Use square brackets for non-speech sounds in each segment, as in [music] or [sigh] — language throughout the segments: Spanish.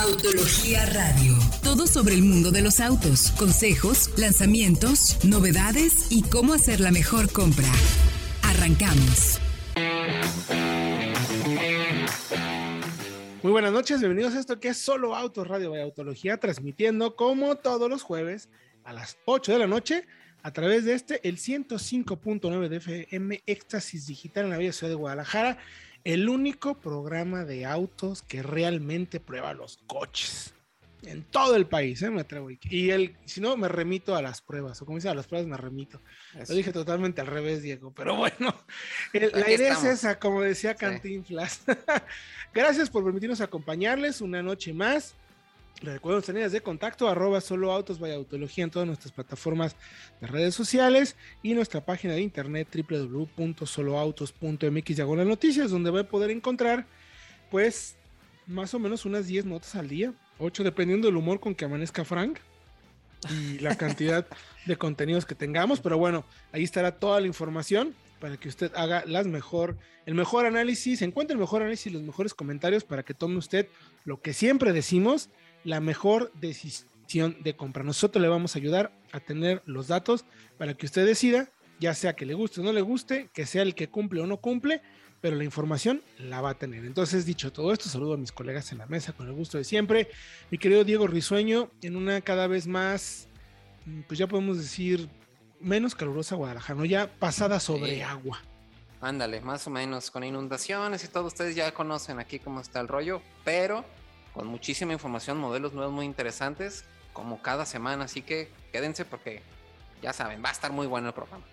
Autología Radio. Todo sobre el mundo de los autos, consejos, lanzamientos, novedades y cómo hacer la mejor compra. Arrancamos. Muy buenas noches, bienvenidos a esto que es Solo Autos Radio de Autología, transmitiendo como todos los jueves a las 8 de la noche a través de este, el 105.9 de FM Éxtasis Digital en la Vía Ciudad de Guadalajara, el único programa de autos que realmente prueba los coches en todo el país, ¿eh? me atrevo. Y el, si no, me remito a las pruebas, o como dice, a las pruebas me remito. Lo dije totalmente al revés, Diego, pero bueno, la idea es esa, como decía Cantinflas. [laughs] Gracias por permitirnos acompañarles una noche más. Nuestras líneas de contacto, arroba solo autos, vaya autología en todas nuestras plataformas de redes sociales y nuestra página de internet www.soloautos.mx diagonal noticias, donde va a poder encontrar, pues, más o menos unas 10 notas al día, 8 dependiendo del humor con que amanezca Frank y la [laughs] cantidad de contenidos que tengamos, pero bueno, ahí estará toda la información para que usted haga las mejor, el mejor análisis, encuentre el mejor análisis, los mejores comentarios para que tome usted lo que siempre decimos, la mejor decisión de compra. Nosotros le vamos a ayudar a tener los datos para que usted decida, ya sea que le guste o no le guste, que sea el que cumple o no cumple, pero la información la va a tener. Entonces, dicho todo esto, saludo a mis colegas en la mesa con el gusto de siempre. Mi querido Diego Risueño, en una cada vez más, mm, pues ya podemos decir, menos calurosa Guadalajara, ¿no? ya pasada sobre agua. Ándale, más o menos, con inundaciones y todo, ustedes ya conocen aquí cómo está el rollo, pero con muchísima información, modelos nuevos muy interesantes, como cada semana. Así que quédense porque ya saben, va a estar muy bueno el programa.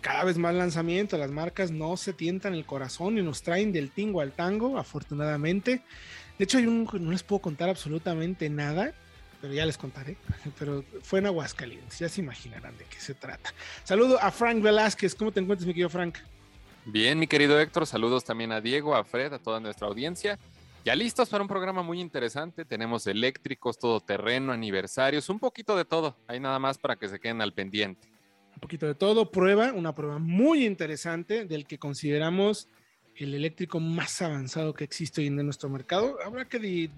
Cada vez más lanzamientos, las marcas no se tientan el corazón y nos traen del tingo al tango, afortunadamente. De hecho, hay un, no les puedo contar absolutamente nada, pero ya les contaré. [laughs] Pero fue en Aguascalientes, ya se imaginarán de qué se trata. Saludo a Frank Velázquez, ¿cómo te encuentras, mi querido Frank? Bien, mi querido Héctor, saludos también a Diego, a Fred, a toda nuestra audiencia. Ya listos para un programa muy interesante. Tenemos eléctricos, todoterreno, aniversarios, un poquito de todo. Hay nada más para que se queden al pendiente. Un poquito de todo. Prueba, una prueba muy interesante del que consideramos el eléctrico más avanzado que existe hoy en nuestro mercado. Habrá que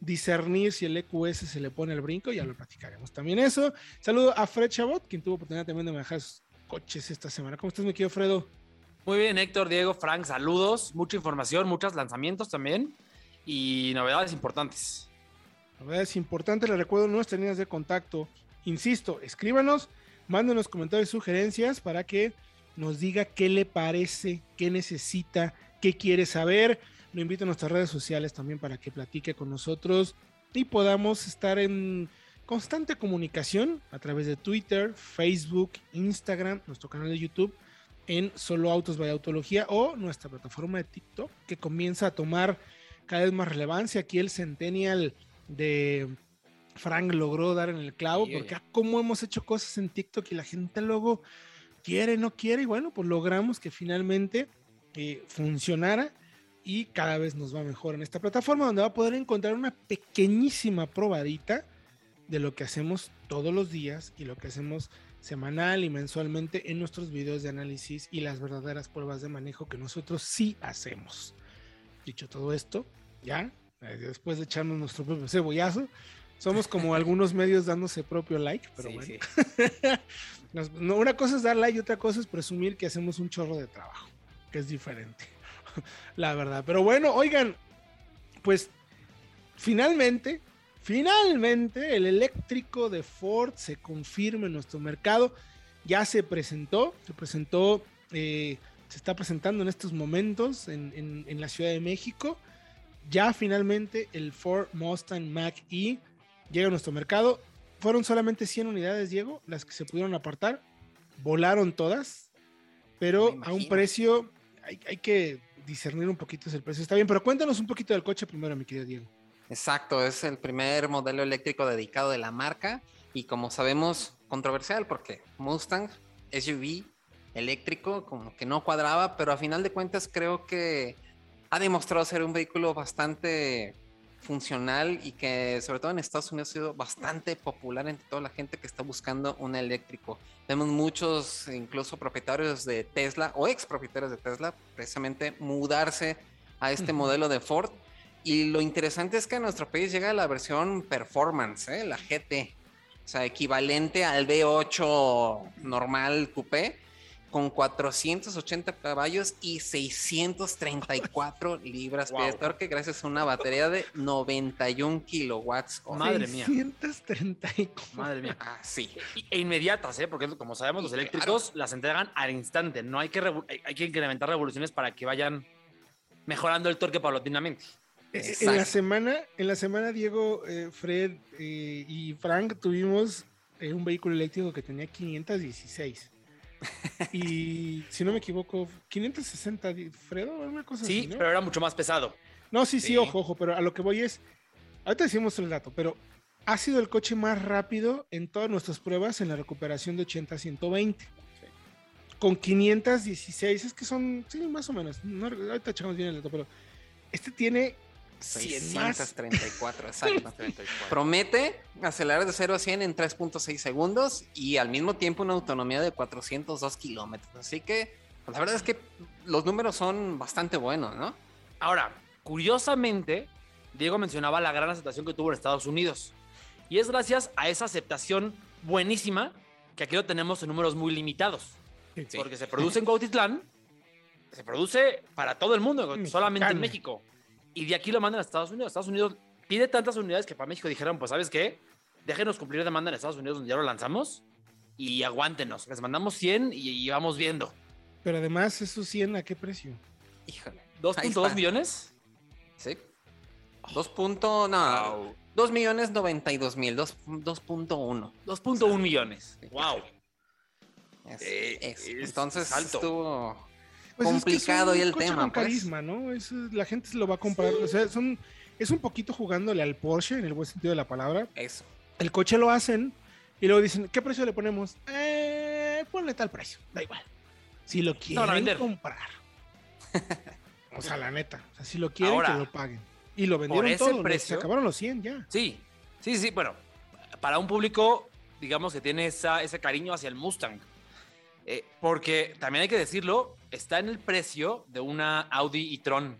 discernir si el EQS se le pone el brinco, ya lo platicaremos también eso. Saludo a Fred Chabot, quien tuvo oportunidad también de manejar sus coches esta semana. ¿Cómo estás, mi querido Fredo? Muy bien, Héctor, Diego, Frank, saludos, mucha información, muchos lanzamientos también y novedades importantes. Novedades importantes, les recuerdo nuestras líneas de contacto. Insisto, escríbanos, mándenos comentarios y sugerencias para que nos diga qué le parece, qué necesita, qué quiere saber. Lo invito a nuestras redes sociales también para que platique con nosotros y podamos estar en constante comunicación a través de Twitter, Facebook, Instagram, nuestro canal de YouTube en Solo Autos by Autología o nuestra plataforma de TikTok que comienza a tomar cada vez más relevancia. Aquí el Centennial de Frank logró dar en el clavo, porque como hemos hecho cosas en TikTok y la gente luego quiere, no quiere, y bueno, pues logramos que finalmente eh, funcionara y cada vez nos va mejor en esta plataforma donde va a poder encontrar una pequeñísima probadita de lo que hacemos todos los días y lo que hacemos semanal y mensualmente en nuestros videos de análisis y las verdaderas pruebas de manejo que nosotros sí hacemos. Dicho todo esto, ya, eh, después de echarnos nuestro propio cebollazo, somos como [laughs] algunos medios dándose propio like, pero bueno. [laughs] una cosa es dar like y otra cosa es presumir que hacemos un chorro de trabajo, que es diferente, [laughs] la verdad. Pero bueno, oigan, pues finalmente, finalmente el eléctrico de Ford se confirma en nuestro mercado. Ya se presentó, se presentó eh, se está presentando en estos momentos en, la Ciudad de México. Ya finalmente el Ford Mustang Mach E llega a nuestro mercado. Fueron solamente 100 unidades, Diego, las que se pudieron apartar. Volaron todas, pero a un precio, hay, hay, que discernir un poquito ese precio. Está bien, pero cuéntanos un poquito del coche primero, mi querido Diego. Exacto, es el primer modelo eléctrico dedicado de la marca y como sabemos, controversial porque Mustang, SUV, eléctrico, como que no cuadraba, pero a final de cuentas creo que ha demostrado ser un vehículo bastante funcional y que sobre todo en Estados Unidos ha sido bastante popular entre toda la gente que está buscando un eléctrico. Vemos muchos, incluso propietarios de Tesla o ex propietarios de Tesla, precisamente mudarse a este modelo de Ford. Y lo interesante es que a nuestro país llega la versión performance, ¿eh? la GT. O sea, equivalente al V8 normal coupé con 480 caballos y 634 [laughs] libras Wow. de torque gracias a una batería de 91 kilowatts. hora. Madre mía. 634. Madre mía. Ah, sí. E inmediatas, ¿eh? Porque como sabemos, los eléctricos las entregan al instante. No hay que, hay- que incrementar revoluciones para que vayan mejorando el torque paulatinamente. En la semana, en la semana, Diego, eh, Fred eh, y Frank tuvimos eh, un vehículo eléctrico que tenía 516. Y si no me equivoco, 560, di- Fredo, una cosa Sí, así, ¿no? pero era mucho más pesado. No, sí, sí, Sí. ojo, ojo, pero a lo que voy es, ahorita decimos el dato, pero ha sido el coche más rápido en todas nuestras pruebas en la recuperación de 80 a 120. Con 516, es que son, sí, más o menos, no, ahorita echamos bien el dato, pero este tiene 100 más. 634, [laughs] exacto. 34. Promete acelerar de 0 a 100 en 3.6 segundos y al mismo tiempo una autonomía de 402 kilómetros. Así que pues, la verdad es que los números son bastante buenos, ¿no? Ahora, curiosamente, Diego mencionaba la gran aceptación que tuvo en Estados Unidos. Y es gracias a esa aceptación buenísima que aquí lo tenemos en números muy limitados. Sí. Porque se produce en Cuautitlán, se produce para todo el mundo, Mexicano. solamente en México. Y de aquí lo mandan a Estados Unidos. Estados Unidos pide tantas unidades que para México dijeron, pues ¿sabes qué? Déjenos cumplir demanda en Estados Unidos donde ya lo lanzamos y aguántenos. Les mandamos 100 y, y vamos viendo. Pero además, esos 100, ¿a qué precio? Híjole. Ahí 2.2 está. millones. Sí. 2. punto- no, 2 millones 92 mil, 2 2.1. 2.1 millones. Wow. Es- Eh, es- es entonces alto. estuvo Pues es que complicado es un y el coche tema. Con pues. carisma, ¿no? Es, la gente se lo va a comprar. O sea, son, es un poquito jugándole al Porsche, en el buen sentido de la palabra. Eso. El coche lo hacen y luego dicen, ¿qué precio le ponemos? Eh, ponle tal precio, da igual. Si lo quieren vender. comprar. [laughs] o sea, la neta. O sea, si lo quieren, Ahora, que lo paguen. Y lo vendieron todo. ¿no? Se precio- acabaron los 100 ya. Sí, sí, sí. Bueno, para un público, digamos que tiene esa, ese cariño hacia el Mustang. Eh, porque también hay que decirlo, está en el precio de una Audi e-tron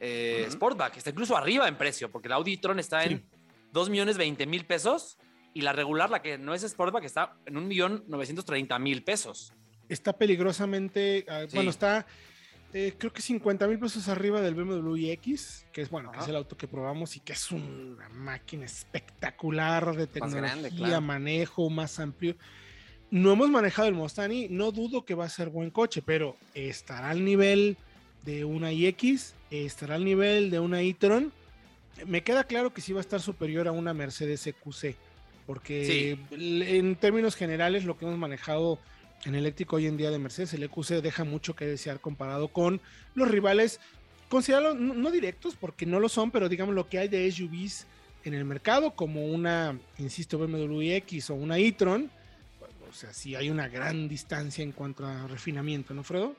eh. Sportback. Está incluso arriba en precio, porque la Audi e-tron está Sí. en 2 millones 20 mil pesos y la regular, la que no es Sportback, está en 1 millón 930 mil pesos. Está peligrosamente. ah, Sí. Bueno, está. eh, creo que 50 mil pesos arriba del BMW iX, que es bueno, que es el auto que probamos y que es una máquina espectacular de Más tecnología, grande, claro. manejo más amplio. No hemos manejado el Mustang y no dudo que va a ser buen coche, pero estará al nivel de una iX, estará al nivel de una e-tron. Me queda claro que sí va a estar superior a una Mercedes EQC, porque en términos generales lo que hemos manejado en eléctrico hoy en día de Mercedes, el EQC deja mucho que desear comparado con los rivales, considerados no, no directos porque no lo son, pero digamos lo que hay de SUVs en el mercado, como una, insisto, BMW X o una e-tron. O sea, sí hay una gran distancia en cuanto a refinamiento, ¿no, Fredo?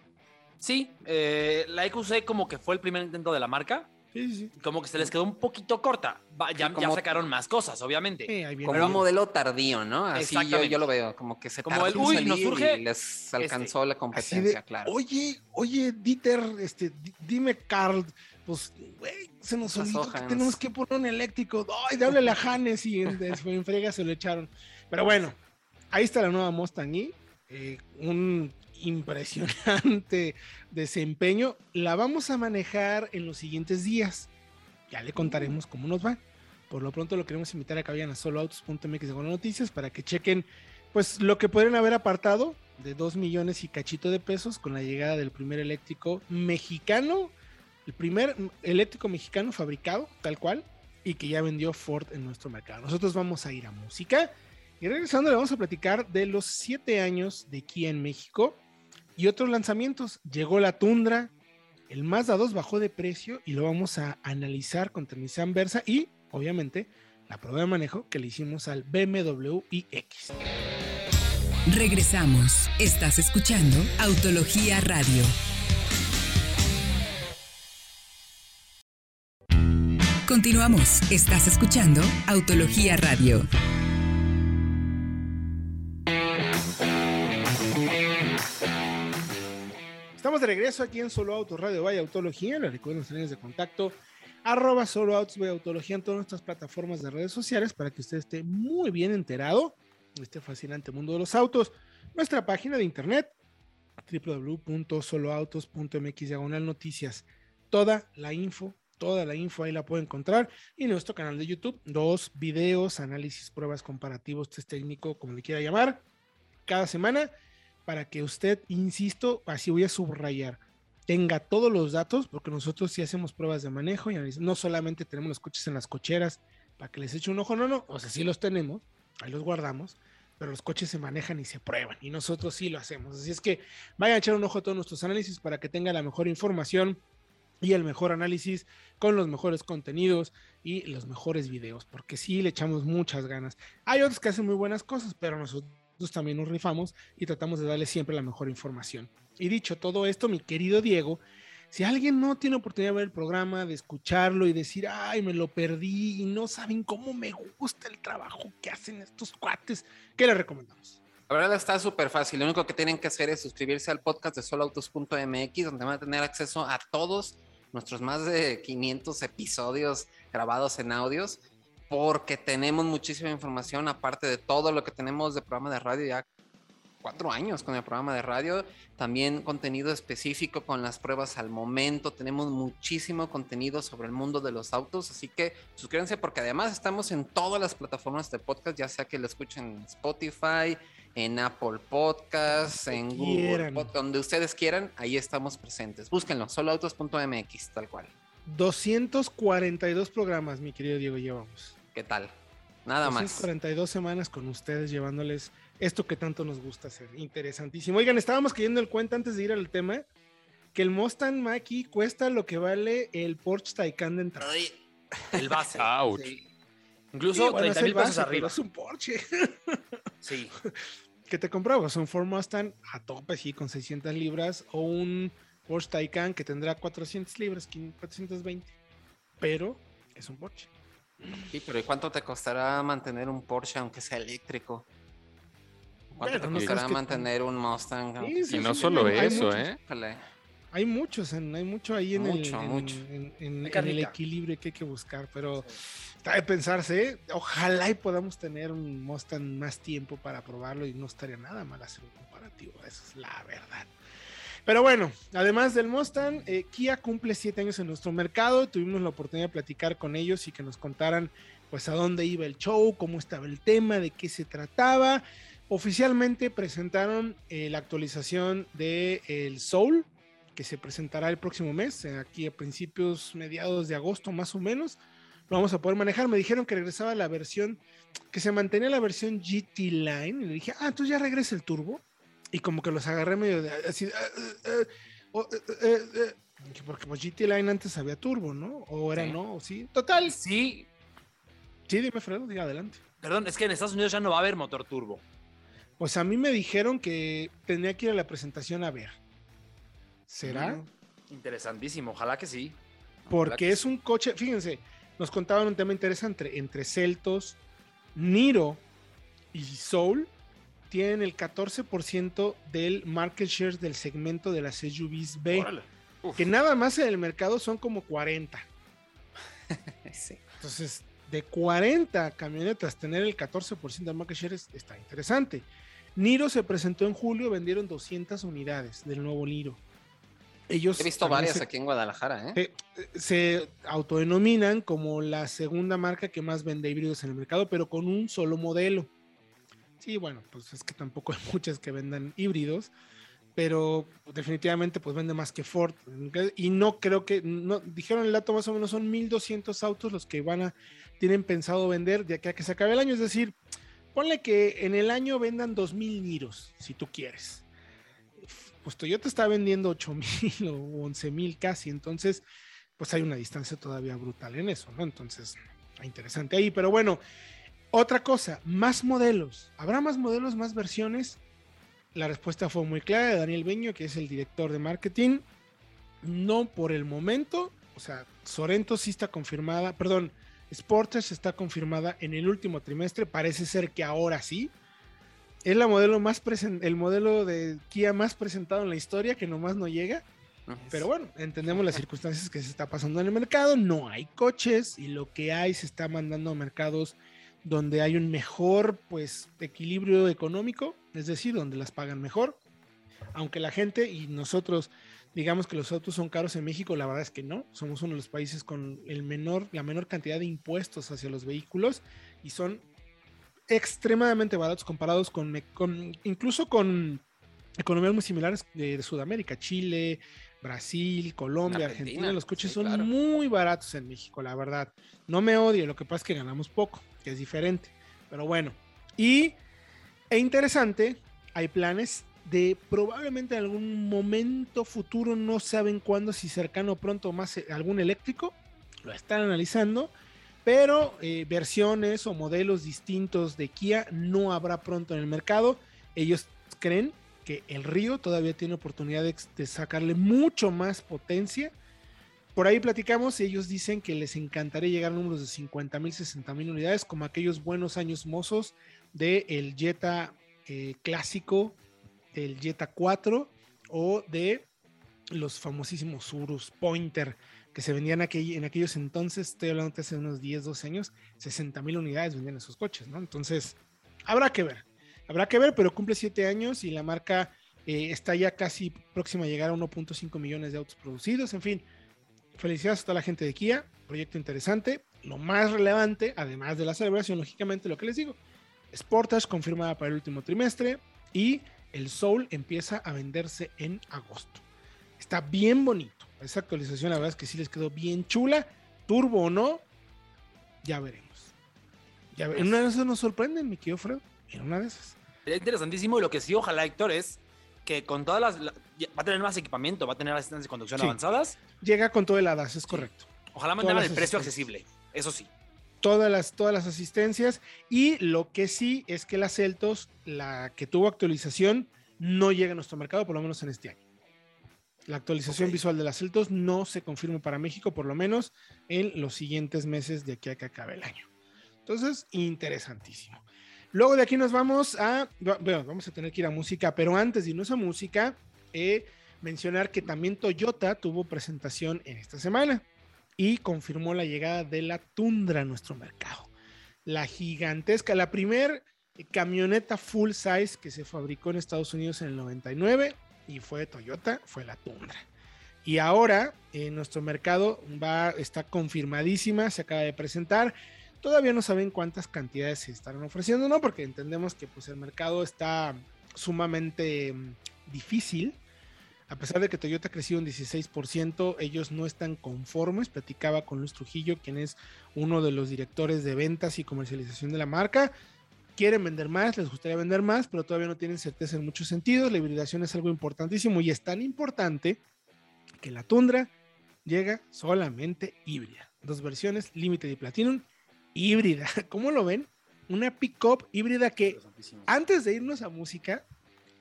Sí, eh, la EQC como que fue el primer intento de la marca, Sí, sí, sí. como que se les quedó un poquito corta. Va, ya, como- sacaron más cosas, obviamente. Sí, ahí viene Como un modelo tardío, ¿no? Así yo, Exactamente. yo lo veo, como que se Como tardó el, en uy, salir nos surge y les alcanzó la competencia, de, claro. oye, oye, Dieter, este, di- dime, Carl, pues, güey, se nos olvidó que tenemos que poner un eléctrico. Ay, háblale a Hannes y en, en frega se lo echaron. Pero bueno, ahí está la nueva Mustang E, eh, un impresionante [laughs] desempeño. La vamos a manejar en los siguientes días. Ya le contaremos cómo nos va. Por lo pronto lo queremos invitar a que vayan a soloautos.mx de noticias para que chequen pues lo que podrían haber apartado de 2 millones y cachito de pesos con la llegada del primer eléctrico mexicano, el primer eléctrico mexicano fabricado tal cual y que ya vendió Ford en nuestro mercado. Nosotros vamos a ir a música y regresando le vamos a platicar de los 7 años de Kia en México y otros lanzamientos. Llegó la Tundra, el Mazda 2 bajó de precio y lo vamos a analizar contra Nissan y obviamente la prueba de manejo que le hicimos al BMW iX. Regresamos. Estás escuchando Autología Radio. Continuamos. Estás escuchando Autología Radio. Regreso aquí en Solo Auto Radio Vaya Autología. Les recuerdo nuestras líneas de contacto arroba solo autos de autología en todas nuestras plataformas de redes sociales para que usted esté muy bien enterado de este fascinante mundo de los autos. Nuestra página de internet www.soloautos.mx diagonal noticias. Toda la info, toda la info ahí la puede encontrar. Y nuestro canal de YouTube, dos videos, análisis, pruebas, comparativos, test técnico, como le quiera llamar, cada semana para que usted, insisto, así voy a subrayar, tenga todos los datos, porque nosotros sí hacemos pruebas de manejo y no solamente tenemos los coches en las cocheras para que les eche un ojo, no, no, o sea, sí los tenemos, ahí los guardamos, pero los coches se manejan y se prueban y nosotros sí lo hacemos. Así es que vayan a echar un ojo a todos nuestros análisis para que tenga la mejor información y el mejor análisis con los mejores contenidos y los mejores videos, porque sí le echamos muchas ganas. Hay otros que hacen muy buenas cosas, pero nosotros también nos rifamos y tratamos de darle siempre la mejor información. Y dicho todo esto, mi querido Diego, si alguien no tiene oportunidad de ver el programa, de escucharlo y decir, ay, me lo perdí y no saben cómo me gusta el trabajo que hacen estos cuates, ¿qué le recomendamos? La verdad está súper fácil. Lo único que tienen que hacer es suscribirse al podcast de soloautos.mx, donde van a tener acceso a todos nuestros más de 500 episodios grabados en audios porque tenemos muchísima información, aparte de todo lo que tenemos de programa de radio ya cuatro años con el programa de radio, también contenido específico con las pruebas al momento, tenemos muchísimo contenido sobre el mundo de los autos, así que suscríbanse porque además estamos en todas las plataformas de podcast, ya sea que lo escuchen en Spotify, en Apple Podcasts, en Google, donde ustedes quieran, ahí estamos presentes. Búsquenlo, soloautos.mx, tal cual. 242 programas, mi querido Diego, llevamos. ¿Qué tal? Nada más. 42 semanas con ustedes llevándoles esto que tanto nos gusta hacer. Interesantísimo. Oigan, estábamos cayendo el cuenta antes de ir al tema que el Mustang Mach-E cuesta lo que vale el Porsche Taycan de entrada. El base. [laughs] Incluso 30 mil pesos arriba. Es un Porsche. [laughs] sí. ¿Qué te comprabas? Un Ford Mustang a tope, sí, con 600 libras o un Porsche Taycan que tendrá 400 libras, 420. Pero es un Porsche. Sí, pero ¿y cuánto te costará mantener un Porsche aunque sea eléctrico? ¿Cuánto te costará mantener un Mustang? y no solo eso, ¿eh? Hay muchos, hay mucho ahí en, el, en, el equilibrio que hay que buscar, pero está de pensarse, ojalá y podamos tener un Mustang más tiempo para probarlo y no estaría nada mal hacer un comparativo, eso es la verdad. Pero bueno, además del Mustang, eh, Kia cumple siete años en nuestro mercado. Tuvimos la oportunidad de platicar con ellos y que nos contaran pues a dónde iba el show, cómo estaba el tema, de qué se trataba. Oficialmente presentaron eh, la actualización de el Soul, que se presentará el próximo mes, eh, aquí a principios, mediados de agosto más o menos. Lo vamos a poder manejar. Me dijeron que regresaba la versión, que se mantenía la versión GT Line. Y le dije, ah, entonces ya regresa el turbo y como que los agarré medio de así. porque pues GT Line antes había turbo, ¿no? O era no, sí. Total. Sí. Sí, dime, Fredo, diga adelante. Perdón, es que en Estados Unidos ya no va a haber motor turbo. Pues a mí me dijeron que tenía que ir a la presentación a ver. ¿Será? interesantísimo, ojalá que sí. Porque es un coche, fíjense, nos contaban un tema interesante entre Celtos, Niro y Soul tienen el 14% del market share del segmento de las SUVs B. Que nada más en el mercado son como 40. [laughs] Entonces, de 40 camionetas, tener el 14% del market share está interesante. Niro se presentó en julio, vendieron 200 unidades del nuevo Niro. Ellos He visto varias aquí en Guadalajara. ¿eh? se autodenominan como la segunda marca que más vende híbridos en el mercado, pero con un solo modelo. Sí, bueno, pues es que tampoco [laughs] hay muchas que vendan híbridos, pero definitivamente pues vende más que Ford. Y no creo que, no, dijeron el dato más o menos son 1200 autos los que van a, tienen pensado vender de aquí a que se acabe el año. Es decir, ponle que en el año vendan 2000 Niros, si tú quieres. Pues Toyota está vendiendo 8000 [laughs] o 11000 casi, entonces pues hay una distancia todavía brutal en eso, ¿no? Entonces, interesante ahí, pero bueno, otra cosa, más modelos. ¿Habrá más modelos, más versiones? La respuesta fue muy clara de Daniel Beño, que es el director de marketing. No por el momento. O sea, Sorento sí está confirmada. Perdón, Sportage está confirmada en el último trimestre. Parece ser que ahora sí. Es la modelo más el modelo de Kia más presentado en la historia, que nomás no llega. Pero bueno, entendemos las circunstancias que se está pasando en el mercado. No hay coches y lo que hay se está mandando a mercados donde hay un mejor pues equilibrio económico, es decir, donde las pagan mejor. Aunque la gente y nosotros digamos que los autos son caros en México, la verdad es que no. Somos uno de los países con el menor, la menor cantidad de impuestos hacia los vehículos y son extremadamente baratos comparados con, con incluso con economías muy similares de, Sudamérica, Chile, Brasil, Colombia, Argentina. Los coches son muy baratos en México, la verdad. No me odie, lo que pasa es que ganamos poco, que es diferente. Pero bueno, y e interesante, hay planes de probablemente en algún momento futuro, no saben cuándo, si cercano pronto más eh, algún eléctrico, lo están analizando, pero eh, versiones o modelos distintos de Kia no habrá pronto en el mercado. Ellos creen que el Río todavía tiene oportunidad de, sacarle mucho más potencia. Por ahí platicamos, ellos dicen que les encantaría llegar a números de 50 mil, 60 mil unidades, como aquellos buenos años mozos del el Jetta eh, clásico del Jetta 4 o de los famosísimos Urus Pointer que se vendían en aquellos entonces, estoy hablando de hace unos 10, 12 años, 60 mil unidades vendían esos coches, ¿no? Entonces, habrá que ver, habrá que ver, pero cumple 7 años y la marca eh, está ya casi próxima a llegar a 1.5 millones de autos producidos, en fin, felicidades a toda la gente de Kia, proyecto interesante, lo más relevante, además de la celebración, lógicamente, lo que les digo, Sportage confirmada para el último trimestre y el Soul empieza a venderse en agosto. Está bien bonito. Esa actualización, la verdad es que sí les quedó bien chula. Turbo o no, ya veremos. Ya En una de esas nos sorprenden, mi querido Fred. En una de esas. Es interesantísimo. Y lo que sí, ojalá, Héctor, es que con todas las. va a tener más equipamiento, va a tener asistencias de conducción avanzadas. Llega con todo el ADAS, es correcto. Ojalá mantengan el precio accesible. Eso sí todas las, todas las asistencias. Y lo que sí es que la Celtos, la que tuvo actualización, no llega a nuestro mercado, por lo menos en este año. La actualización visual de la Celtos no se confirma para México, por lo menos en los siguientes meses de aquí a que acabe el año. Entonces, interesantísimo. Luego de aquí nos vamos a, bueno, vamos a tener que ir a música, pero antes de irnos a música, eh, mencionar que también Toyota tuvo presentación en esta semana y confirmó la llegada de la Tundra a nuestro mercado. La gigantesca, la primer camioneta full size que se fabricó en Estados Unidos en el 99 y fue Toyota, fue la Tundra. Y ahora en nuestro mercado va, está confirmadísima, se acaba de presentar. Todavía no saben cuántas cantidades se estarán ofreciendo, ¿no? Porque entendemos que pues, el mercado está sumamente mm, difícil a pesar de que Toyota ha crecido un 16%, ellos no están conformes. Platicaba con Luis Trujillo, quien es uno de los directores de ventas y comercialización de la marca. Quieren vender más, les gustaría vender más, pero todavía no tienen certeza en muchos sentidos. La hibridación es algo importantísimo y es tan importante que la Tundra llega solamente híbrida. Dos versiones, Limited y Platinum, híbrida. [laughs] ¿Cómo lo ven? Una pickup híbrida que antes de irnos a música,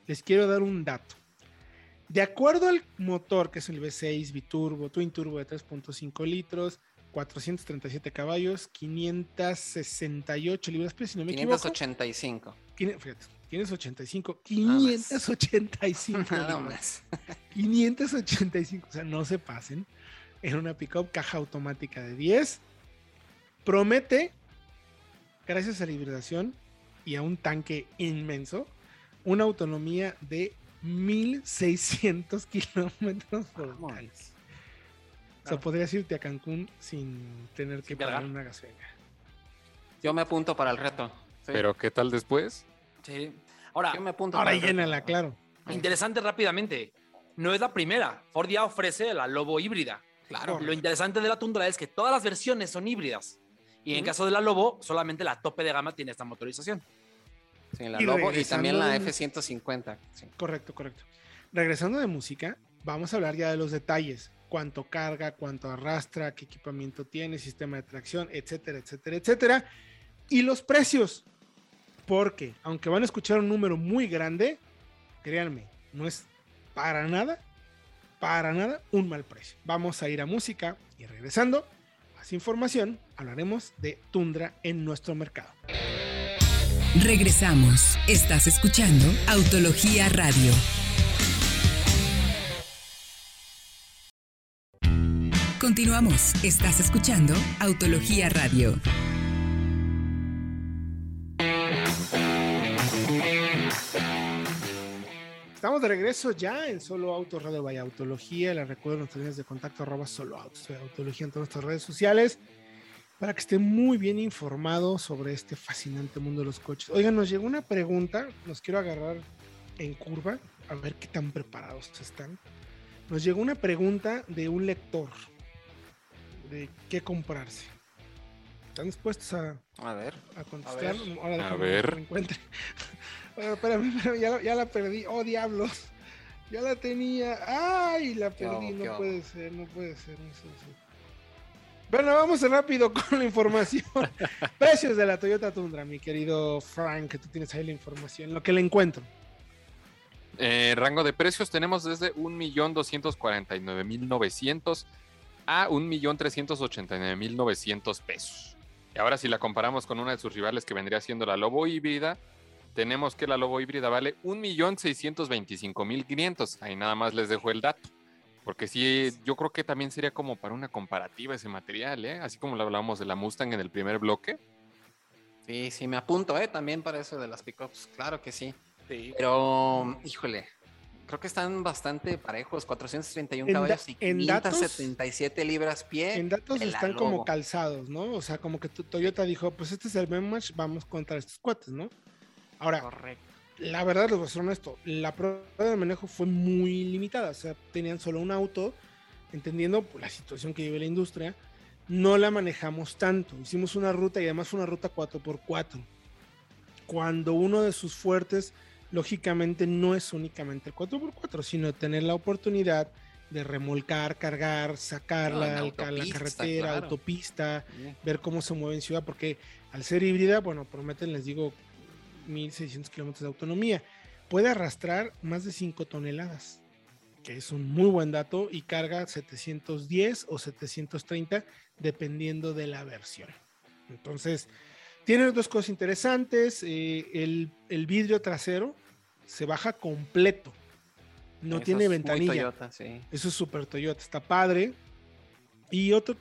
les quiero dar un dato. De acuerdo al motor, que es el V6 biturbo, twin turbo de 3.5 litros, 437 caballos, 568 libras, pero si no me 585. equivoco. 585. 585. Nada más. [laughs] 585. [laughs] O sea, no se pasen. En una pickup caja automática de 10. Promete, gracias a la hibridación y a un tanque inmenso, una autonomía de 1600 [laughs] kilómetros por. O sea, podrías irte a Cancún sin tener que pagar una gasolina. Yo me apunto para el reto. Pero ¿qué tal después? Sí. Ahora, Yo me apunto ahora llénala, claro. Interesante rápidamente. No es la primera. Ford ya ofrece la Lobo híbrida. Claro. Lo interesante de la Tundra es que todas las versiones son híbridas. Y en caso de la Lobo, solamente la tope de gama tiene esta motorización. Sí, la y Lobo y también la F-150. Correcto, correcto. Regresando de música, vamos a hablar ya de los detalles. Cuánto carga, cuánto arrastra, qué equipamiento tiene, sistema de tracción, etcétera, etcétera, etcétera. Y los precios. Porque, aunque van a escuchar un número muy grande, créanme, no es para nada, para nada un mal precio. Vamos a ir a música y regresando, más información, hablaremos de Tundra en nuestro mercado. Regresamos. Estás escuchando Autología Radio. Continuamos. Estás escuchando Autología Radio. Estamos de regreso ya en Solo Autos Radio Vaya Autología. Les recuerdo nuestras líneas de contacto arroba Solo Autos Autología en todas nuestras redes sociales para que estén muy bien informados sobre este fascinante mundo de los coches. Oigan, nos llegó una pregunta, los quiero agarrar en curva, a ver qué tan preparados están. Nos llegó una pregunta de un lector de qué comprarse. ¿Están dispuestos a, A ver. a contestar? A ver. Ahora A déjame ver. que encuentre. Bueno, espérame, [laughs] espérame, ya, la- ya la perdí. Oh, diablos. Ya la tenía. ¡Ay! La ¿Qué perdí. No hago? puede ser, no puede ser. no sé, sí. Bueno, vamos rápido [laughs] con la información. [laughs] Precios de la Toyota Tundra, mi querido Frank, que tú tienes ahí la información, lo que le encuentro. Eh, rango de precios tenemos desde 1.249.900 a 1.389.900 pesos. Y ahora si la comparamos con una de sus rivales que vendría siendo la Lobo híbrida, tenemos que la Lobo híbrida vale 1.625.500. Ahí nada más les dejo el dato. Porque sí, yo creo que también sería como para una comparativa ese material, ¿eh? Así como lo hablábamos de la Mustang en el primer bloque. Sí, sí, me apunto, ¿eh? También para eso de las pickups. Claro que sí. Sí. Pero, híjole, creo que están bastante parejos. 431 En caballos y en datos- 577 libras pie. En datos están como calzados, ¿no? O sea, como que tu- Toyota dijo, pues este es el match, vamos contra estos cuates, ¿no? Ahora, Correcto. la verdad, les voy a ser honesto, la prueba de manejo fue muy limitada. O sea, tenían solo un auto, entendiendo pues, la situación que vive la industria, no la manejamos tanto. Hicimos una ruta y además fue una ruta 4x4. Cuando uno de sus fuertes, lógicamente, no es únicamente el 4x4, sino tener la oportunidad de remolcar, cargar, sacarla a la carretera, claro. autopista, ver cómo se mueve en ciudad, porque al ser híbrida, bueno, prometen, les digo, 1600 kilómetros de autonomía. Puede arrastrar más de 5 toneladas, que es un muy buen dato, y carga 710 o 730, dependiendo de la versión. Entonces, tiene dos cosas interesantes. eh, el, el vidrio trasero se baja completo. No Eso tiene es muy ventanilla. Toyota, sí. Eso es super Toyota, está padre. Y otro,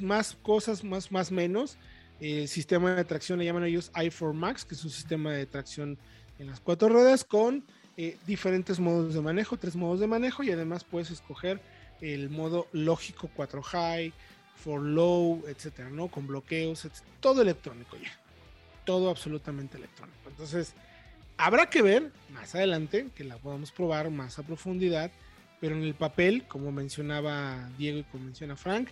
más cosas, más, más menos. El sistema de tracción le llaman ellos i4 Max, que es un sistema de tracción en las cuatro ruedas con eh, diferentes modos de manejo, tres modos de manejo y además puedes escoger el modo lógico 4 high, for low, etcétera, ¿no? Con bloqueos, todo electrónico ya. Todo absolutamente electrónico. Entonces, habrá que ver más adelante que la podamos probar más a profundidad pero en el papel, como mencionaba Diego y como menciona Frank,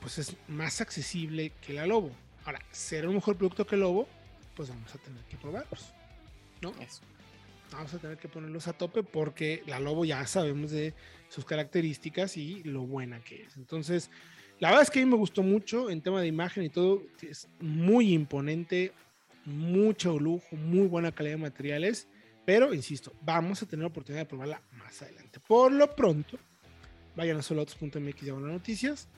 pues es más accesible que la Lobo. Ahora, ¿será un mejor producto que Lobo? Pues vamos a tener que probarlos. ¿no? Eso. Vamos a tener que ponerlos a tope porque la Lobo ya sabemos de sus características y lo buena que es. Entonces, la verdad es que a mí me gustó mucho en tema de imagen y todo. Es muy imponente, mucho lujo, muy buena calidad de materiales. Pero, insisto, vamos a tener la oportunidad de probarla más adelante. Por lo pronto, vayan a soloautos.mx y noticias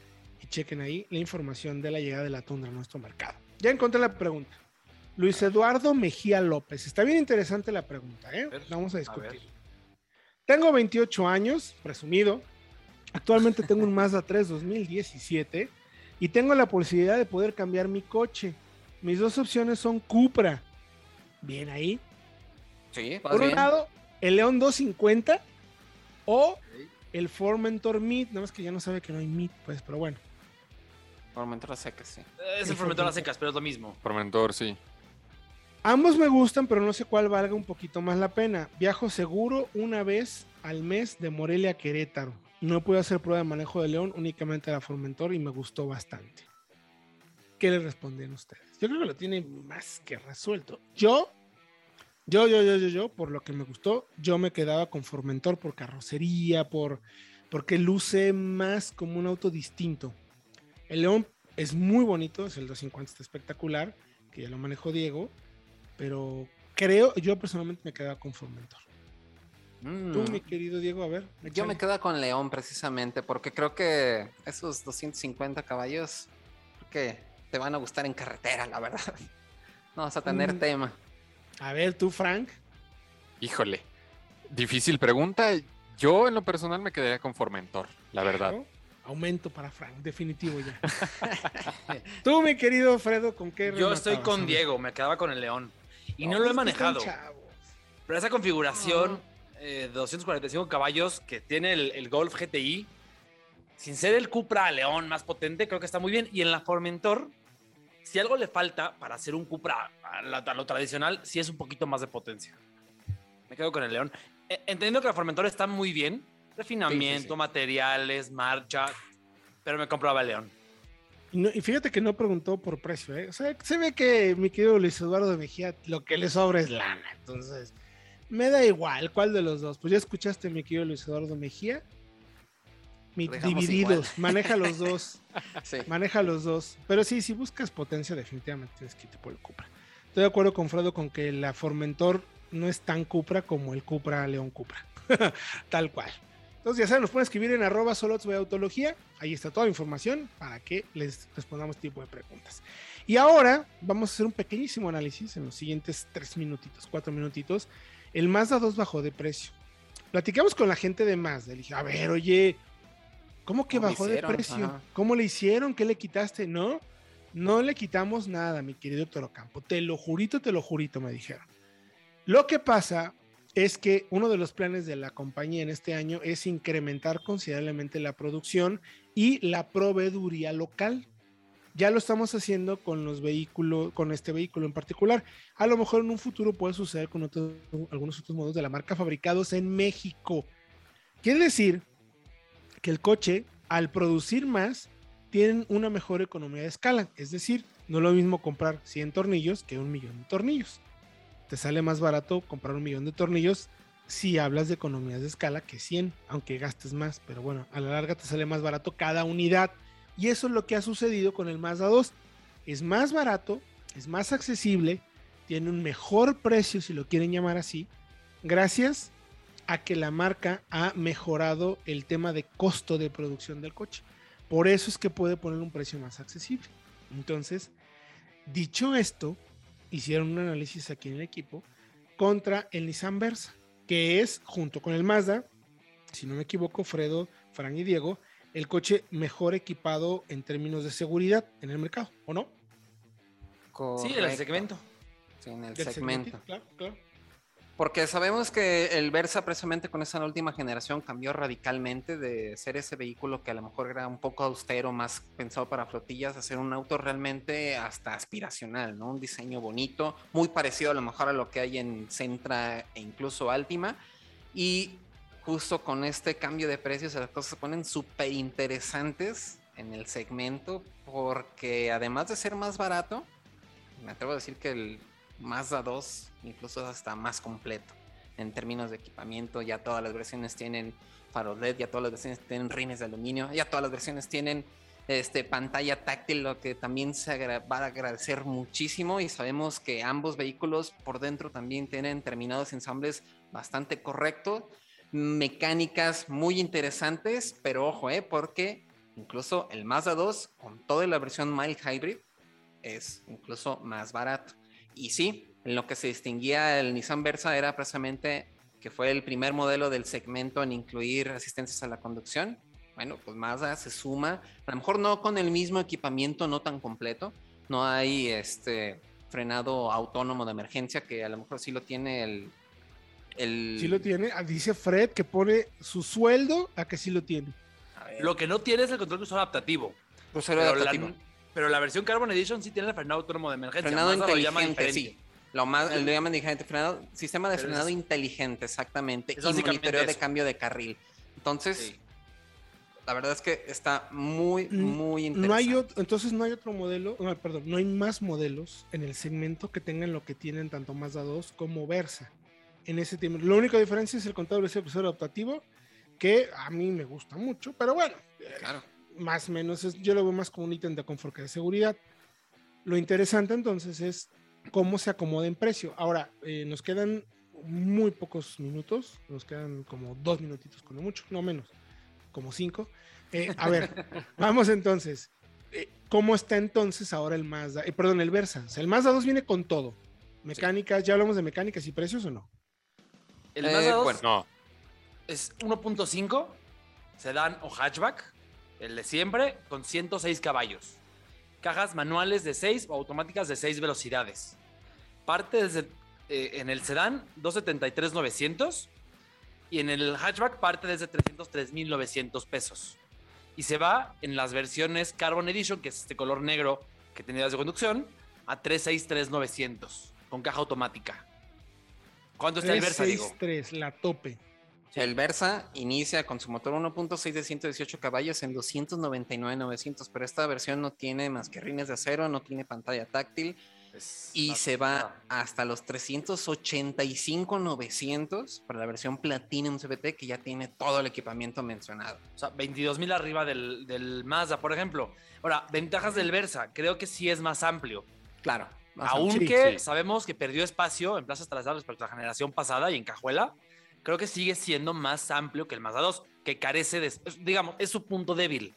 y chequen ahí la información de la llegada de la tundra a nuestro mercado. Ya encontré la pregunta. Luis Eduardo Mejía López. Está bien interesante la pregunta, ¿eh? Vamos a discutir. Tengo 28 años, presumido. Actualmente tengo un Mazda 3 2017 y tengo la posibilidad de poder cambiar mi coche. Mis dos opciones son Cupra. Bien ahí. Sí, Por un lado, el León 250 o el Formentor Meat. Nada más que ya no sabe que no hay Meat, pues, pero bueno. Sé que sí. Es el fermentor a secas, pero es lo mismo. Formentor, sí. Ambos me gustan, pero no sé cuál valga un poquito más la pena. Viajo seguro una vez al mes de Morelia a Querétaro. No pude hacer prueba de manejo de León, únicamente la Formentor y me gustó bastante. ¿Qué le responden ustedes? Yo creo que lo tienen más que resuelto. Yo, yo, yo, yo, yo, yo, por lo que me gustó, yo me quedaba con Formentor por carrocería, por porque luce más como un auto distinto. El León es muy bonito, es el 250 está espectacular, que ya lo manejó Diego, pero creo, yo personalmente me quedaba con Formentor. Tú, Mm. mi querido Diego, a ver. Yo me quedo con León precisamente porque creo que esos 250 caballos creo que te van a gustar en carretera, la verdad. [laughs] No vas a tener Mm. tema. A ver, tú, Frank. Híjole. Difícil pregunta. Yo en lo personal me quedaría con Formentor, la verdad. ¿no? Aumento para Frank, definitivo ya. [laughs] Tú, mi querido Fredo, ¿con qué Yo estoy con. Diego, me quedaba con el León. Y no, No, lo he manejado. Pero esa configuración eh, de 245 caballos que tiene el, el Golf GTI, sin ser el Cupra León más potente, creo que está muy bien. Y en la Formentor, si algo le falta para hacer un Cupra a, la- a lo tradicional, sí es un poquito más de potencia. Me quedo con el León. Eh, entendiendo que la Formentor está muy bien, refinamiento, Sí, sí, sí. materiales, marcha, pero me compraba el León. Y, no- y fíjate que no preguntó por precio, ¿eh? O sea, se ve que mi querido Luis Eduardo Mejía lo que le sobra es lana. Entonces, me da igual cuál de los dos. Pues ya escuchaste, mi querido Luis Eduardo Mejía. Mi- divididos, igual. maneja los dos. [laughs] Sí. Maneja los dos. Pero sí, si buscas potencia, definitivamente tienes que irte por el Cupra. Estoy de acuerdo con Fredo con que la Formentor no es tan Cupra como el Cupra León Cupra. [laughs] Tal cual. Entonces, ya saben, nos pueden escribir en arroba de autología. Ahí está toda la información para que les respondamos este tipo de preguntas. Y ahora vamos a hacer un pequeñísimo análisis en los siguientes tres minutitos, cuatro minutitos. El Mazda 2 bajó de precio. Platicamos con la gente de Mazda. Le dije, a ver, oye, ¿cómo que ¿Cómo bajó de precio? Ajá. ¿Cómo le hicieron? ¿Qué le quitaste? No, no le quitamos nada, mi querido Héctor Ocampo. Te lo jurito, te lo jurito, me dijeron. Lo que pasa es que uno de los planes de la compañía en este año es incrementar considerablemente la producción y la proveeduría local. Ya lo estamos haciendo con los vehículos, con este vehículo en particular. A lo mejor en un futuro puede suceder con otros- algunos otros modos de la marca fabricados en México. Quiere decir que el coche, al producir más, tienen una mejor economía de escala. Es decir, no es lo mismo comprar 100 tornillos que un millón de tornillos. Te sale más barato comprar un millón de tornillos si hablas de economías de escala que 100, aunque gastes más. Pero bueno, a la larga te sale más barato cada unidad. Y eso es lo que ha sucedido con el Mazda 2. Es más barato, es más accesible, tiene un mejor precio, si lo quieren llamar así, gracias a que la marca ha mejorado el tema de costo de producción del coche. Por eso es que puede poner un precio más accesible. Entonces, dicho esto, hicieron un análisis aquí en el equipo contra el Nissan Versa, que es, junto con el Mazda, si no me equivoco, Fredo, Fran y Diego, el coche mejor equipado en términos de seguridad en el mercado, ¿o no? Sí, en el segmento. Sí, en el segmento. segmentito, Claro, claro. Porque sabemos que el Versa precisamente con esa última generación cambió radicalmente de ser ese vehículo que a lo mejor era un poco austero, más pensado para flotillas, a ser un auto realmente hasta aspiracional, ¿no? Un diseño bonito, muy parecido a lo mejor a lo que hay en Centra e incluso Altima. Y justo con este cambio de precios las cosas se ponen súper interesantes en el segmento porque además de ser más barato, me atrevo a decir que el Mazda 2 incluso hasta más completo en términos de equipamiento. Ya todas las versiones tienen faros LED, ya todas las versiones tienen rines de aluminio, ya todas las versiones tienen este, pantalla táctil, lo que también se va a agradecer muchísimo. Y sabemos que ambos vehículos por dentro también tienen terminados ensambles bastante correctos, mecánicas muy interesantes, pero ojo, eh, porque incluso el Mazda 2 con toda la versión mild hybrid es incluso más barato. Y sí, en lo que se distinguía el Nissan Versa era precisamente que fue el primer modelo del segmento en incluir asistencias a la conducción. Bueno, pues Mazda se suma, a lo mejor no con el mismo equipamiento, no tan completo. No hay este frenado autónomo de emergencia, que a lo mejor sí lo tiene el... el Sí lo tiene. Ah, Dice Fred que pone su sueldo a que sí lo tiene. Lo que no tiene es el control adaptativo. crucero Pero adaptativo. la, pero la versión Carbon Edition sí tiene el frenado autónomo de emergencia. Frenado lo inteligente, diferente. sí. Lo más, lo llaman diferente, frenado, sistema de Pero frenado es- inteligente, exactamente. Y monitoreo de eso. cambio de carril. Entonces, Sí. la verdad es que está muy, muy interesante. No hay otro, entonces no hay otro modelo, no, perdón, no hay más modelos en el segmento que tengan lo que tienen tanto Mazda 2 como Versa. En ese tiempo. La única diferencia es el contador de crucero adaptativo, que a mí me gusta mucho, pero bueno, Claro. Más o menos es- yo lo veo más como un ítem de confort que de seguridad. Lo interesante entonces es cómo se acomoda en precio. Ahora, eh, nos quedan muy pocos minutos, nos quedan como dos minutitos con lo mucho, no menos, como cinco. Eh, a ver, [laughs] vamos entonces. Eh, ¿Cómo está entonces ahora el Mazda? Eh, perdón, el Versa. O sea, el Mazda 2 viene con todo. Mecánicas, ¿ya hablamos de mecánicas y precios o no? El Eh, Mazda 2 bueno. No, es 1.5, sedán o hatchback. El de siempre, con 106 caballos. Cajas manuales de 6 o automáticas de 6 velocidades. Parte desde, eh, en el sedán 273,900 y en el hatchback parte desde 303,900 pesos. Y se va en las versiones Carbon Edition, que es este color negro que tenía de conducción, a 363,900 con caja automática. ¿Cuánto está el Versa, digo? 363, la tope. El Versa inicia con su motor 1.6 de 118 caballos en 299,900, pero esta versión no tiene más que rines de acero, no tiene pantalla táctil Es y se va hasta los 385,900 para la versión Platinum CBT que ya tiene todo el equipamiento mencionado. O sea, 22 mil arriba del, del Mazda, por ejemplo. Ahora, ventajas del Versa. Creo que sí es más amplio. Claro. más Aunque sí. sabemos que perdió espacio en plazas traseras respecto a la generación pasada y en cajuela, creo que sigue siendo más amplio que el Mazda 2, que carece de, digamos, es su punto débil.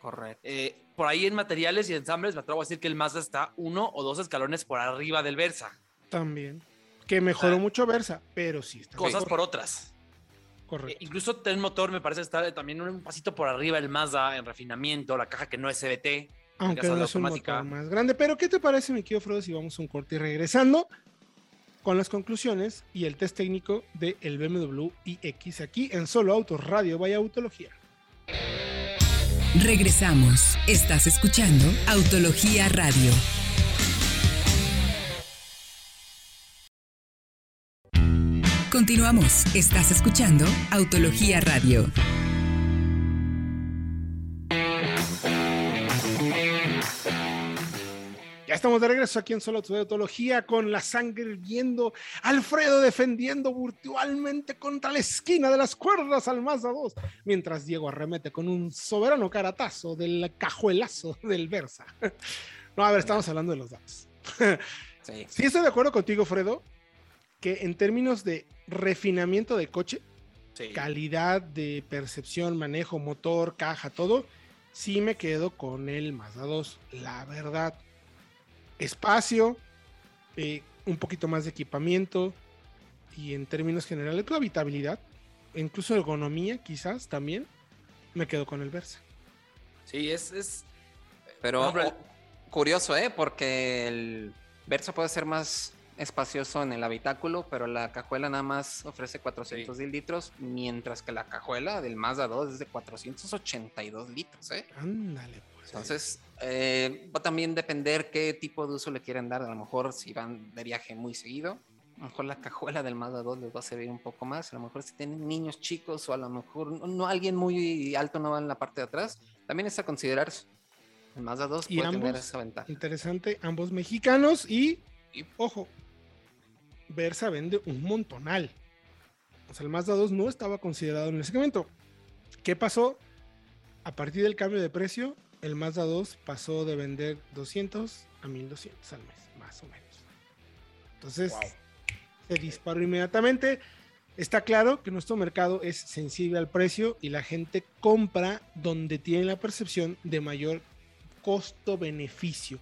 Correcto. Eh, por ahí en materiales y ensambles me atrevo a decir que el Mazda está uno o dos escalones por arriba del Versa. También. Que mejoró Ah. mucho Versa, pero sí está Cosas mejor. por otras. Eh, Correcto. incluso el motor me parece estar también un pasito por arriba el Mazda en refinamiento, la caja que no es CBT. Aunque no es un automática. motor más grande. Pero, ¿qué te parece, mi querido Frodo, si vamos a un corte y regresando con las conclusiones y el test técnico del el BMW iX aquí en Solo Autos Radio Vaya Autología? Regresamos. Estás escuchando Autología Radio. Continuamos. Estás escuchando Autología Radio. Estamos de regreso aquí en Solo Radio Autología con la sangre hirviendo. Alfredo defendiendo virtualmente contra la esquina de las cuerdas al Mazda 2. Mientras Diego arremete con un soberano caratazo del cajuelazo del Versa. [laughs] No, a ver, estamos hablando de los datos. [laughs] Sí. Sí, estoy de acuerdo contigo, Fredo, que en términos de refinamiento de coche, Sí. calidad de percepción, manejo, motor, caja, todo, sí me quedo con el Mazda 2, la verdad. Espacio, eh, un poquito más de equipamiento y en términos generales, tu habitabilidad, e incluso ergonomía quizás también, me quedo con el Versa. Sí, es, es Pero curioso, ¿eh? Porque el Versa puede ser más espacioso en el habitáculo, pero la cajuela nada más ofrece 400 litros, mientras que la cajuela del Mazda 2 es de 482 litros, ¿eh? Ándale, pues. Entonces, eh, va a también depender qué tipo de uso le quieren dar. A lo mejor si van de viaje muy seguido, a lo mejor la cajuela del Mazda 2 les va a servir un poco más. A lo mejor si tienen niños chicos o a lo mejor no, no alguien muy alto no va en la parte de atrás, también es a considerarse. El Mazda 2 Y puede tener ambos- esa ventaja. Interesante, ambos mexicanos y, y, ojo, Versa vende un montonal. O sea, el Mazda 2 no estaba considerado en el segmento. ¿Qué pasó? A partir del cambio de precio, el Mazda 2 pasó de vender 200 a 1200 al mes, más o menos. Entonces, se disparó inmediatamente. Está claro que nuestro mercado es sensible al precio y la gente compra donde tiene la percepción de mayor costo-beneficio.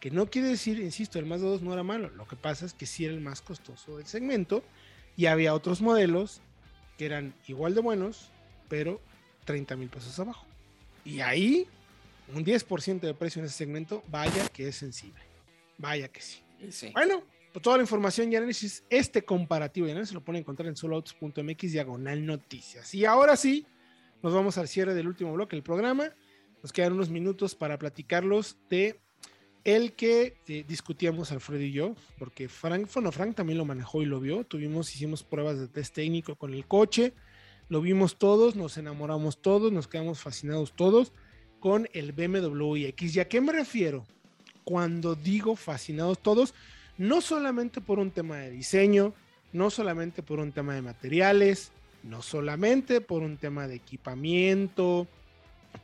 Que no quiere decir, insisto, el Mazda 2 no era malo. Lo que pasa es que sí era el más costoso del segmento y había otros modelos que eran igual de buenos, pero 30 mil pesos abajo. Y ahí, un 10% de precio en ese segmento, vaya que es sensible. Vaya que sí. Bueno, pues toda la información y análisis, este comparativo y análisis lo pueden encontrar en soloautos.mx diagonal noticias. Y ahora sí, nos vamos al cierre del último bloque del programa. Nos quedan unos minutos para platicarlos de el que eh, discutíamos Alfredo y yo, porque Frank, bueno, Frank también lo manejó y lo vio. Tuvimos, hicimos pruebas de test técnico con el coche, lo vimos todos, nos enamoramos todos, nos quedamos fascinados todos con el BMW iX. ¿Y a qué me refiero? Cuando digo fascinados todos, no solamente por un tema de diseño, no solamente por un tema de materiales, no solamente por un tema de equipamiento,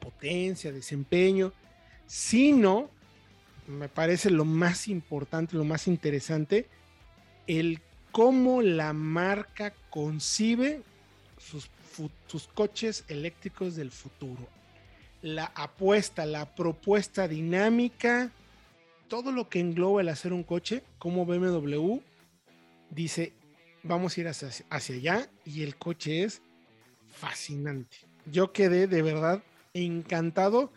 potencia, desempeño, sino, me parece lo más importante, lo más interesante, el cómo la marca concibe sus, sus coches eléctricos del futuro. La apuesta, la propuesta dinámica, todo lo que engloba el hacer un coche, como BMW dice, vamos a ir hacia, hacia allá y el coche es fascinante. Yo quedé de verdad encantado.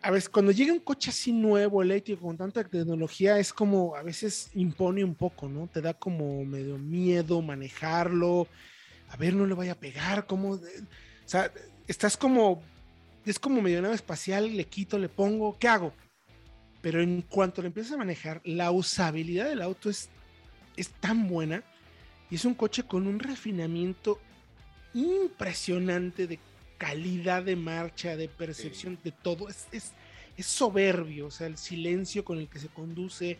A veces, cuando llega un coche así nuevo, eléctrico, con tanta tecnología, es como a veces impone un poco, ¿no? Te da como medio miedo manejarlo. A ver, no le vaya a pegar, como. O sea, estás como. Es como medio nave espacial, le quito, le pongo, ¿qué hago? Pero en cuanto le empiezas a manejar, la usabilidad del auto es, es tan buena y es un coche con un refinamiento impresionante de calidad de marcha, de percepción, de todo. Es, es, es, soberbio, o sea, el silencio con el que se conduce,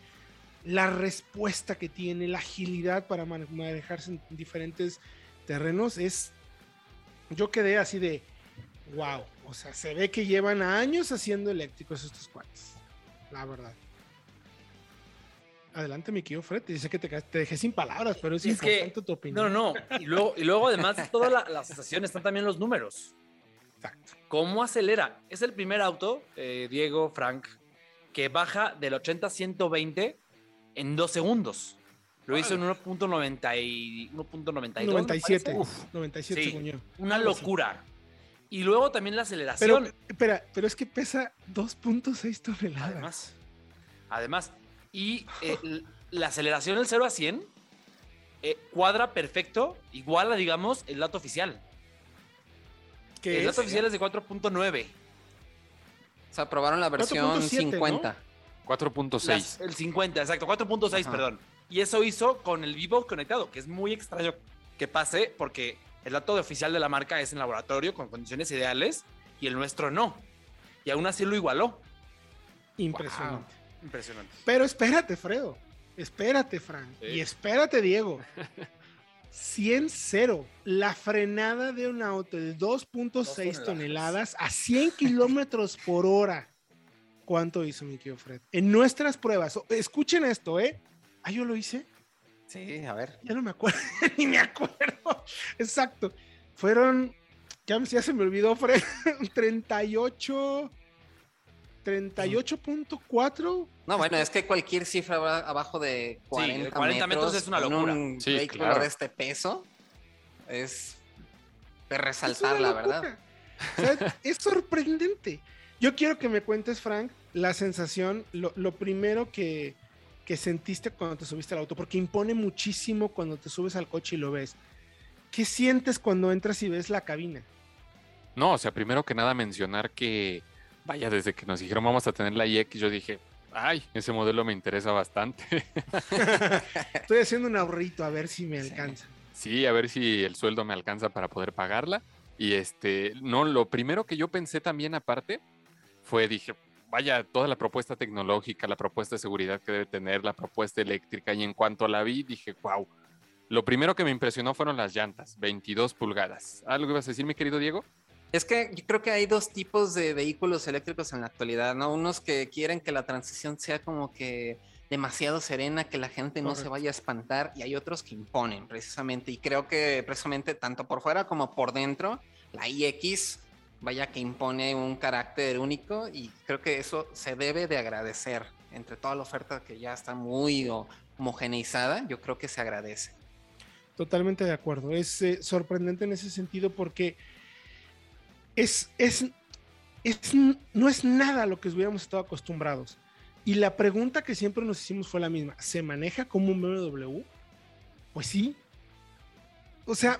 la respuesta que tiene, la agilidad para manejarse en diferentes terrenos, es... Yo quedé así de, wow, o sea, se ve que llevan años haciendo eléctricos estos cuates, la verdad. Adelante, mi querido Fred. Dice que te, te, dejé sin palabras, pero es, es importante que, tu opinión. No, no, Y luego, y luego además de toda la, la sensación, están también los números. Exacto. ¿Cómo acelera? Es el primer auto, eh, Diego, Frank, que baja del 80 a 120 en dos segundos. Lo hizo en 1.92. 97. 97, sí, Una locura. Y luego también la aceleración. Pero, espera, pero es que pesa 2.6 toneladas. Además, además, y eh, la aceleración del 0 a 100 eh, cuadra perfecto, igual a, digamos, el dato oficial. El dato oficial es de 4.9. O sea, aprobaron la versión 50. 4.6. El 50, exacto, 4.6, perdón. Y eso hizo con el vivo conectado, que es muy extraño que pase porque el dato oficial de la marca es en laboratorio con condiciones ideales y el nuestro no. Y aún así lo igualó. Impresionante. Impresionante. Pero espérate, Fredo. Espérate, Frank. Y espérate, Diego. [laughs] 100-0. La frenada de un auto de 2.6 toneladas a 100 kilómetros por hora. ¿Cuánto hizo mi tío Fred? En nuestras pruebas. Escuchen esto, ¿eh? Ah, yo lo hice. Sí, a ver. Ya no me acuerdo, [laughs] ni me acuerdo. Exacto. Fueron, ya, ya se me olvidó, Fred, [laughs] 38, 38.4. No, bueno, es que cualquier cifra abajo de 40, sí, 40 metros, es una locura. Un sí, vehículo de este peso es de resaltar, la verdad. O sea, es sorprendente. Yo quiero que me cuentes, Frank, la sensación, lo, lo primero que, que, sentiste cuando te subiste al auto, porque impone muchísimo cuando te subes al coche y lo ves. ¿Qué sientes cuando entras y ves la cabina? No, o sea, primero que nada mencionar que vaya, desde que nos dijeron vamos a tener la iX, yo dije, ay, ese modelo me interesa bastante. [laughs] Estoy haciendo un ahorrito a ver si me alcanza. Sí, a ver si el sueldo me alcanza para poder pagarla. Y este, no, lo primero que yo pensé también aparte fue, dije, vaya, toda la propuesta tecnológica, la propuesta de seguridad que debe tener, la propuesta eléctrica, y en cuanto la vi, dije, wow. Lo primero que me impresionó fueron las llantas, 22 pulgadas. ¿Algo ibas a decir, mi querido Diego? Es que yo creo que hay dos tipos de vehículos eléctricos en la actualidad, ¿no? Unos que quieren que la transición sea como que demasiado serena, que la gente no se vaya a espantar, y hay otros que imponen precisamente. Y creo que precisamente tanto por fuera como por dentro, la iX, vaya que impone un carácter único, y creo que eso se debe de agradecer. Entre toda la oferta que ya está muy homogeneizada, yo creo que se agradece. Totalmente de acuerdo. Es eh, sorprendente en ese sentido porque es, es, no es nada a lo que hubiéramos estado acostumbrados. Y la pregunta que siempre nos hicimos fue la misma. ¿Se maneja como un BMW? Pues sí. O sea,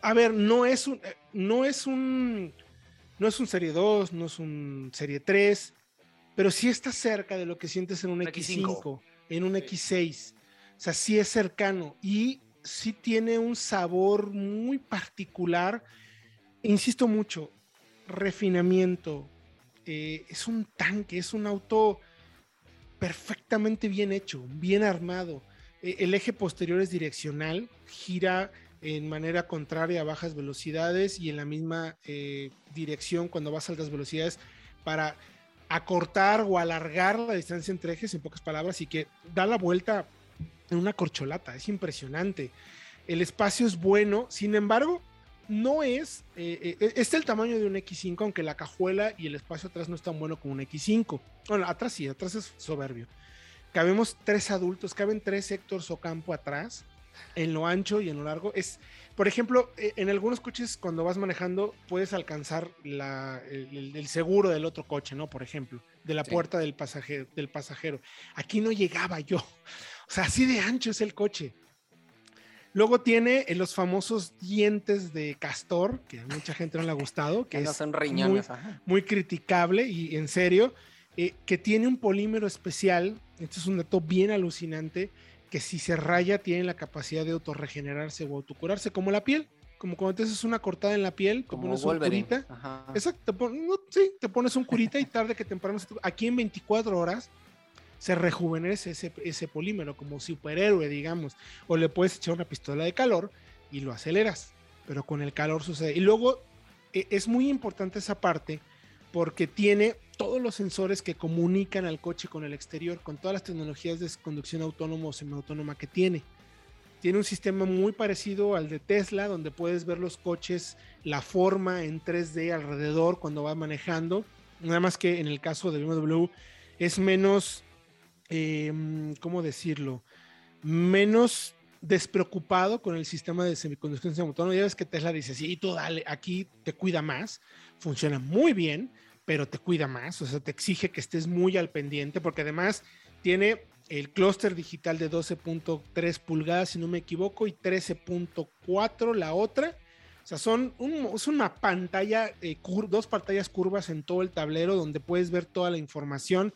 a ver, no es un, no es un, no es un Serie 2, no es un Serie 3, pero sí está cerca de lo que sientes en un X5, en un X6. O sea, sí es cercano y sí tiene un sabor muy particular insisto mucho, refinamiento. Eh, es un tanque, es un auto perfectamente bien hecho, bien armado. Eh, el eje posterior es direccional, gira en manera contraria a bajas velocidades y en la misma eh, dirección cuando vas a altas velocidades para acortar o alargar la distancia entre ejes, en pocas palabras, y que da la vuelta en una corcholata. Es impresionante. El espacio es bueno, sin embargo, no es, eh, eh, es el tamaño de un X5, aunque la cajuela y el espacio atrás no es tan bueno como un X5. Bueno, atrás sí, atrás es soberbio. Cabemos tres adultos, caben tres Héctor Ocampo atrás. en lo ancho y en lo largo. Es, por ejemplo, e, en algunos coches cuando vas manejando puedes alcanzar la, el, el, seguro del otro coche, ¿no? Por ejemplo, de la Sí. puerta del pasajero, del pasajero. Aquí no llegaba yo. O sea, así de ancho es el coche. Luego tiene eh, los famosos dientes de castor, que a mucha gente no le ha gustado, que no es son muy, riñones. ajá. muy criticable y en serio, eh, que tiene un polímero especial, esto es un dato bien alucinante, que si se raya tiene la capacidad de autorregenerarse o autocurarse, como la piel, como cuando te haces una cortada en la piel, te Como pones un curita, exacto, te pon- no, sí, te pones un curita y tarde que temprano, aquí en 24 horas se rejuvenece ese, polímero como superhéroe, digamos, o le puedes echar una pistola de calor y lo aceleras, pero con el calor sucede. Y luego e- es muy importante esa parte porque tiene todos los sensores que comunican al coche con el exterior, con todas las tecnologías de conducción autónoma o semiautónoma que tiene. Tiene un sistema muy parecido al de Tesla, donde puedes ver los coches, la forma en 3D alrededor cuando vas manejando. Nada más que en el caso de BMW es menos, eh, ¿cómo decirlo? Menos despreocupado con el sistema de semiconducción semiautónoma. Ya ves que Tesla dice, sí, tú dale, aquí te cuida más, funciona muy bien, pero te cuida más, o sea, te exige que estés muy al pendiente, porque además tiene el clúster digital de 12.3 pulgadas, si no me equivoco, y 13.4 la otra. O sea, son es una pantalla, eh, dos pantallas curvas en todo el tablero donde puedes ver toda la información.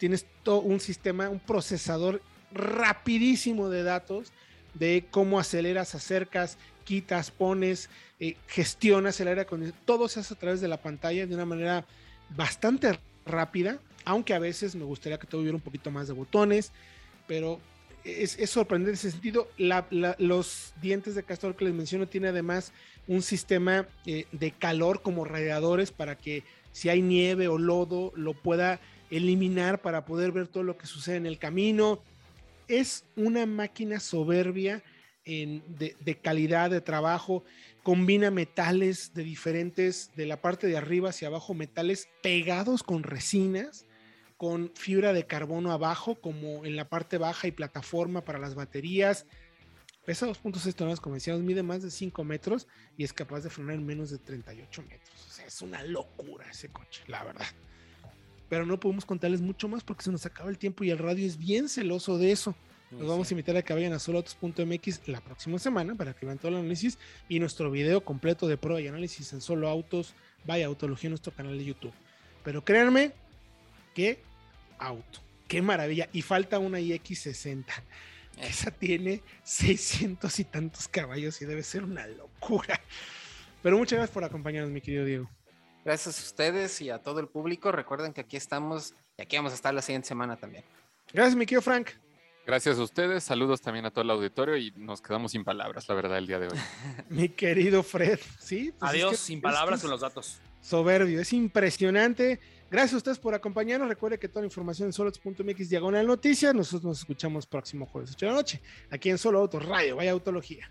Tienes todo un sistema, un procesador rapidísimo de datos de cómo aceleras, acercas, quitas, pones, eh, gestionas el aire acondicionado. Todo se hace a través de la pantalla de una manera bastante rápida, aunque a veces me gustaría que todo hubiera un poquito más de botones, pero es, sorprendente en ese sentido. Los dientes de castor que les menciono tiene además un sistema eh, de calor como radiadores para que si hay nieve o lodo lo pueda eliminar para poder ver todo lo que sucede en el camino. Es una máquina soberbia en- de, calidad de trabajo, combina metales de diferentes, de la parte de arriba hacia abajo, metales pegados con resinas, con fibra de carbono abajo, como en la parte baja y plataforma para las baterías. Pesa 2.6 toneladas, como decíamos, mide más de 5 metros y es capaz de frenar en menos de 38 metros. O sea, es una locura ese coche, la verdad. Pero no podemos contarles mucho más porque se nos acaba el tiempo y el radio es bien celoso de eso. Los vamos a invitar a que vayan a soloautos.mx la próxima semana para que vean todo el análisis y nuestro video completo de prueba y análisis en solo autos. Vaya Autología en nuestro canal de YouTube. Pero créanme, qué auto, qué maravilla. Y falta una iX60. que Esa tiene 600 y tantos caballos y debe ser una locura. Pero muchas gracias por acompañarnos, mi querido Diego. Gracias a ustedes y a todo el público. Recuerden que aquí estamos y aquí vamos a estar la siguiente semana también. Gracias, mi querido Frank. Gracias a ustedes, saludos también a todo el auditorio y nos quedamos sin palabras, la verdad, el día de hoy. [laughs] Mi querido Fred. Sí, pues es Adiós, que- sin es palabras que con los datos. soberbio, es impresionante. Gracias a ustedes por acompañarnos. Recuerde que toda la información en soloautos.mx diagonal noticias. Nosotros nos escuchamos próximo jueves 8 de la noche, aquí en Solo Autos Radio. Vaya Autología.